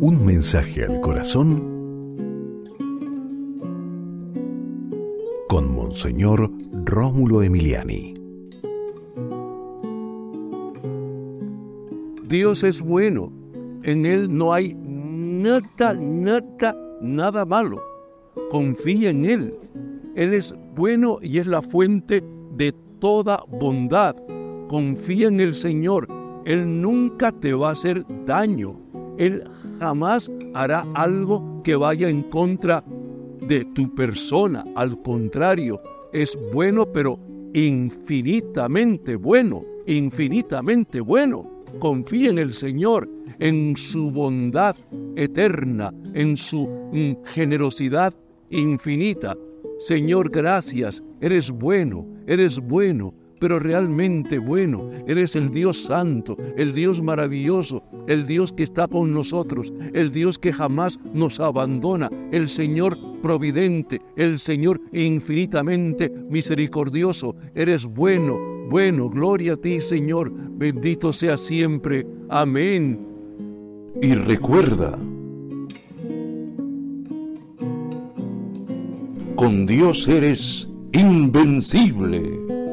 Un mensaje al corazón con Monseñor Rómulo Emiliani. Dios es bueno, en Él no hay nada, nada, nada malo. Confía en Él. Él es bueno y es la fuente de toda bondad. Confía en el Señor. Él nunca te va a hacer daño. Él jamás hará algo que vaya en contra de tu persona. Al contrario, es bueno, pero infinitamente bueno, infinitamente bueno. Confía en el Señor, en su bondad eterna, en su mm, generosidad infinita. Señor, gracias, eres bueno, eres bueno, pero realmente bueno. Eres el Dios santo, el Dios maravilloso, el Dios que está con nosotros, el Dios que jamás nos abandona, el Señor providente, el Señor infinitamente misericordioso. Eres bueno, bueno, gloria a ti, Señor. Bendito sea siempre. Amén. Y recuerda, con Dios eres invencible.